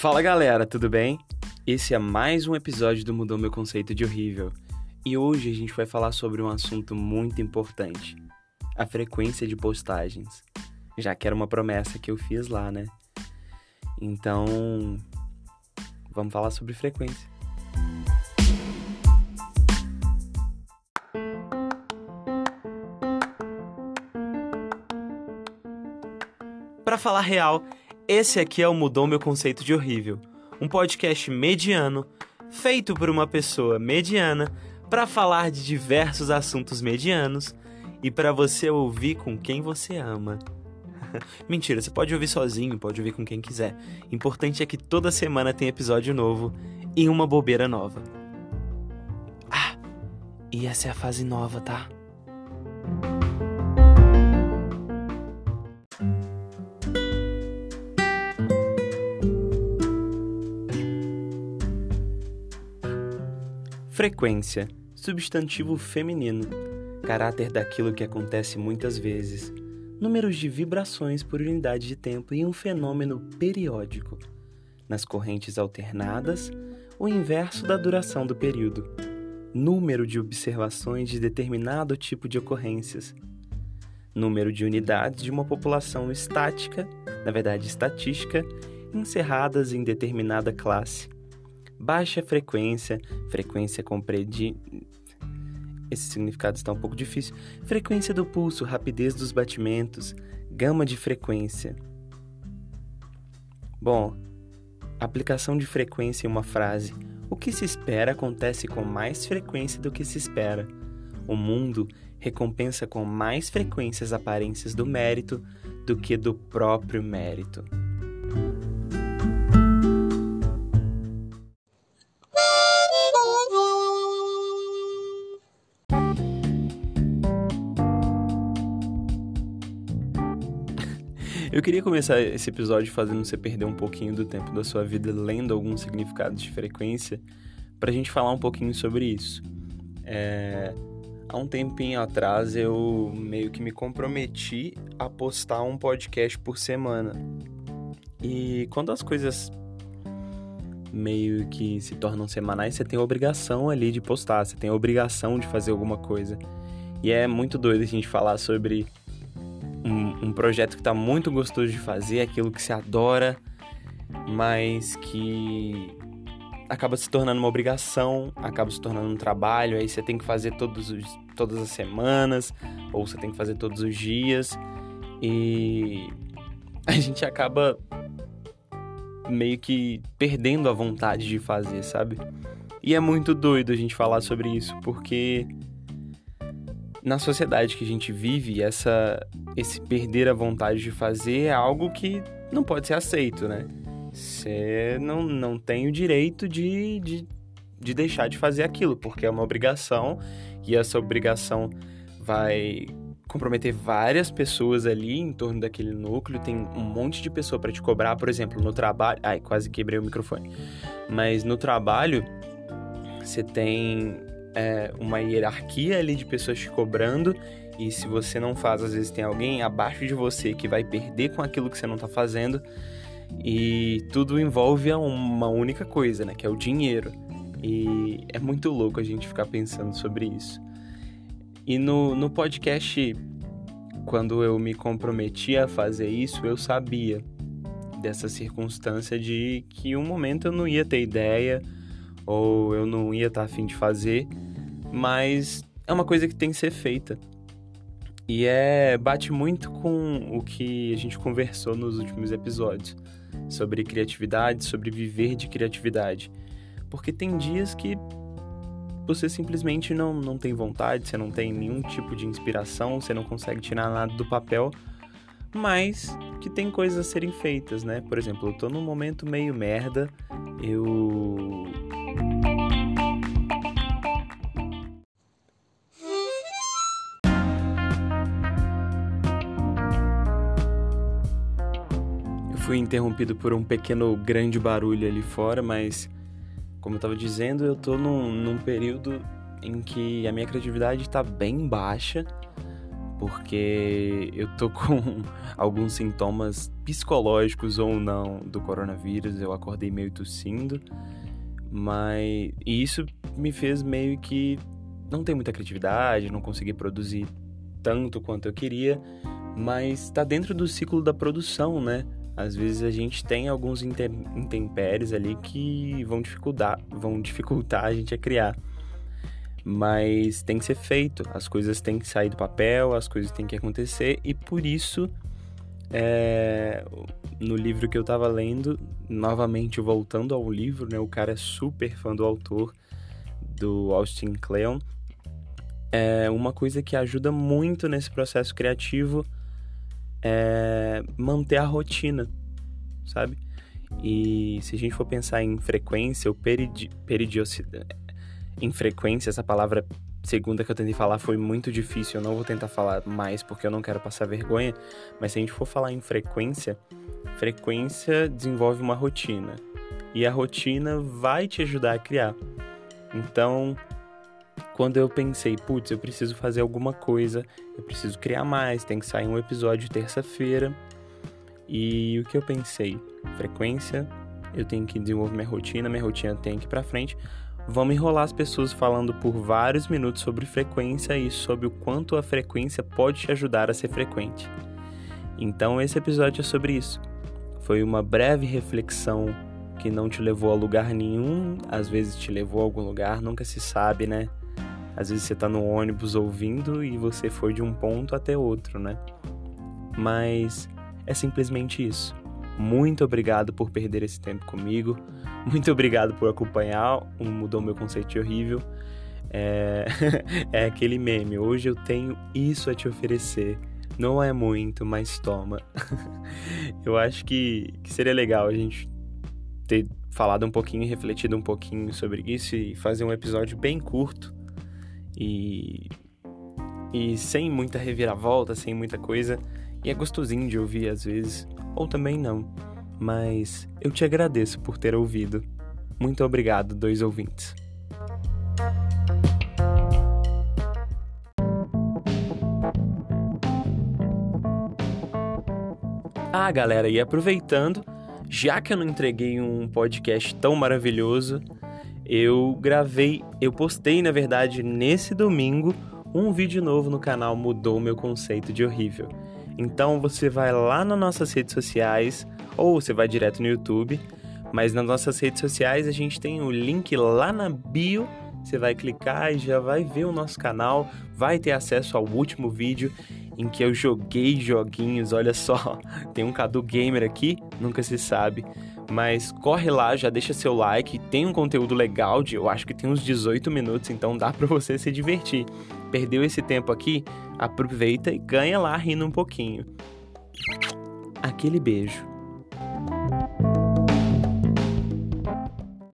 Fala galera, tudo bem? Esse é mais um episódio do Mudou Meu Conceito de Horrível. E hoje a gente vai falar sobre um assunto muito importante: a frequência de postagens. Já que era uma promessa que eu fiz lá, né? Então, vamos falar sobre frequência. Para falar real, esse aqui é o Mudou Meu Conceito de Horrível, um podcast mediano feito por uma pessoa mediana para falar de diversos assuntos medianos e para você ouvir com quem você ama. Mentira, você pode ouvir sozinho, pode ouvir com quem quiser. Importante é que toda semana tem episódio novo e uma bobeira nova. Ah, e essa é a fase nova, tá? Frequência, substantivo feminino, caráter daquilo que acontece muitas vezes, números de vibrações por unidade de tempo e um fenômeno periódico. Nas correntes alternadas, o inverso da duração do período, número de observações de determinado tipo de ocorrências, número de unidades de uma população estática, na verdade estatística, encerradas em determinada classe baixa frequência, frequência compreendida. Esse significado está um pouco difícil. Frequência do pulso, rapidez dos batimentos, gama de frequência. Bom, aplicação de frequência em uma frase. O que se espera acontece com mais frequência do que se espera. O mundo recompensa com mais frequência as aparências do mérito do que do próprio mérito. Eu queria começar esse episódio fazendo você perder um pouquinho do tempo da sua vida lendo alguns significados de frequência, para a gente falar um pouquinho sobre isso. É... Há um tempinho atrás eu meio que me comprometi a postar um podcast por semana. E quando as coisas meio que se tornam semanais, você tem a obrigação ali de postar, você tem a obrigação de fazer alguma coisa. E é muito doido a gente falar sobre um, projeto que está muito gostoso de fazer, aquilo que se adora, mas que acaba se tornando uma obrigação, acaba se tornando um trabalho, aí você tem que fazer todos os, todas as semanas, ou você tem que fazer todos os dias, e a gente acaba meio que perdendo a vontade de fazer, sabe? E é muito doido a gente falar sobre isso, porque na sociedade que a gente vive, essa, esse perder a vontade de fazer é algo que não pode ser aceito, né? Você não, não tem o direito de, de, de deixar de fazer aquilo, porque é uma obrigação e essa obrigação vai comprometer várias pessoas ali em torno daquele núcleo, tem um monte de pessoa para te cobrar, por exemplo, no trabalho. Ai, quase quebrei o microfone. Mas no trabalho, você tem é, uma hierarquia ali de pessoas te cobrando e se você não faz, às vezes tem alguém abaixo de você que vai perder com aquilo que você não está fazendo e tudo envolve uma única coisa, né, que é o dinheiro. E é muito louco a gente ficar pensando sobre isso. E no, no podcast, quando eu me comprometi a fazer isso, eu sabia dessa circunstância de que um momento eu não ia ter ideia ou eu não ia estar afim de fazer, mas é uma coisa que tem que ser feita. E é bate muito com o que a gente conversou nos últimos episódios sobre criatividade, sobre viver de criatividade. Porque tem dias que você simplesmente não, não tem vontade, você não tem nenhum tipo de inspiração, você não consegue tirar nada do papel, mas que tem coisas a serem feitas, né? Por exemplo, eu tô num momento meio merda, eu fui interrompido por um pequeno grande barulho ali fora, mas como eu estava dizendo, eu estou num, num período em que a minha criatividade está bem baixa, porque eu tô com alguns sintomas psicológicos ou não do coronavírus. Eu acordei meio tossindo, mas e isso me fez meio que não ter muita criatividade, não conseguir produzir tanto quanto eu queria, mas está dentro do ciclo da produção, né? Às vezes a gente tem alguns intempéries ali que vão dificultar, vão dificultar a gente a criar. Mas tem que ser feito, as coisas têm que sair do papel, as coisas têm que acontecer e por isso é, no livro que eu estava lendo, novamente voltando ao livro, né? O cara é super fã do autor, do Austin Kleon. É uma coisa que ajuda muito nesse processo criativo é manter a rotina, sabe? E se a gente for pensar em frequência ou peridi peridiosidade, em frequência, essa palavra segunda que eu tentei falar foi muito difícil, eu não vou tentar falar mais porque eu não quero passar vergonha, mas se a gente for falar em frequência, frequência desenvolve uma rotina e a rotina vai te ajudar a criar. Então, quando eu pensei, putz, eu preciso fazer alguma coisa, eu preciso criar mais, tem que sair um episódio terça-feira. E o que eu pensei? Frequência, eu tenho que desenvolver minha rotina, minha rotina tem que ir pra frente. Vamos enrolar as pessoas falando por vários minutos sobre frequência e sobre o quanto a frequência pode te ajudar a ser frequente. Então, esse episódio é sobre isso. Foi uma breve reflexão que não te levou a lugar nenhum, às vezes te levou a algum lugar, nunca se sabe, né? Às vezes você tá no ônibus ouvindo e você foi de um ponto até outro, né? Mas é simplesmente isso. Muito obrigado por perder esse tempo comigo. Muito obrigado por acompanhar. Mudou meu conceito horrível. É... é aquele meme. Hoje eu tenho isso a te oferecer. Não é muito, mas toma. eu acho que, que seria legal a gente ter falado um pouquinho, refletido um pouquinho sobre isso e fazer um episódio bem curto e, e sem muita reviravolta, sem muita coisa. E é gostosinho de ouvir às vezes, ou também não. Mas eu te agradeço por ter ouvido. Muito obrigado, dois ouvintes. Ah, galera, e aproveitando, já que eu não entreguei um podcast tão maravilhoso, eu gravei, eu postei na verdade nesse domingo um vídeo novo no canal Mudou Meu Conceito de Horrível. Então você vai lá nas nossas redes sociais ou você vai direto no YouTube, mas nas nossas redes sociais a gente tem o link lá na bio. Você vai clicar e já vai ver o nosso canal, vai ter acesso ao último vídeo em que eu joguei joguinhos. Olha só, tem um Cadu Gamer aqui, nunca se sabe. Mas corre lá, já deixa seu like, tem um conteúdo legal de, eu acho que tem uns 18 minutos, então dá para você se divertir. Perdeu esse tempo aqui? Aproveita e ganha lá rindo um pouquinho. Aquele beijo.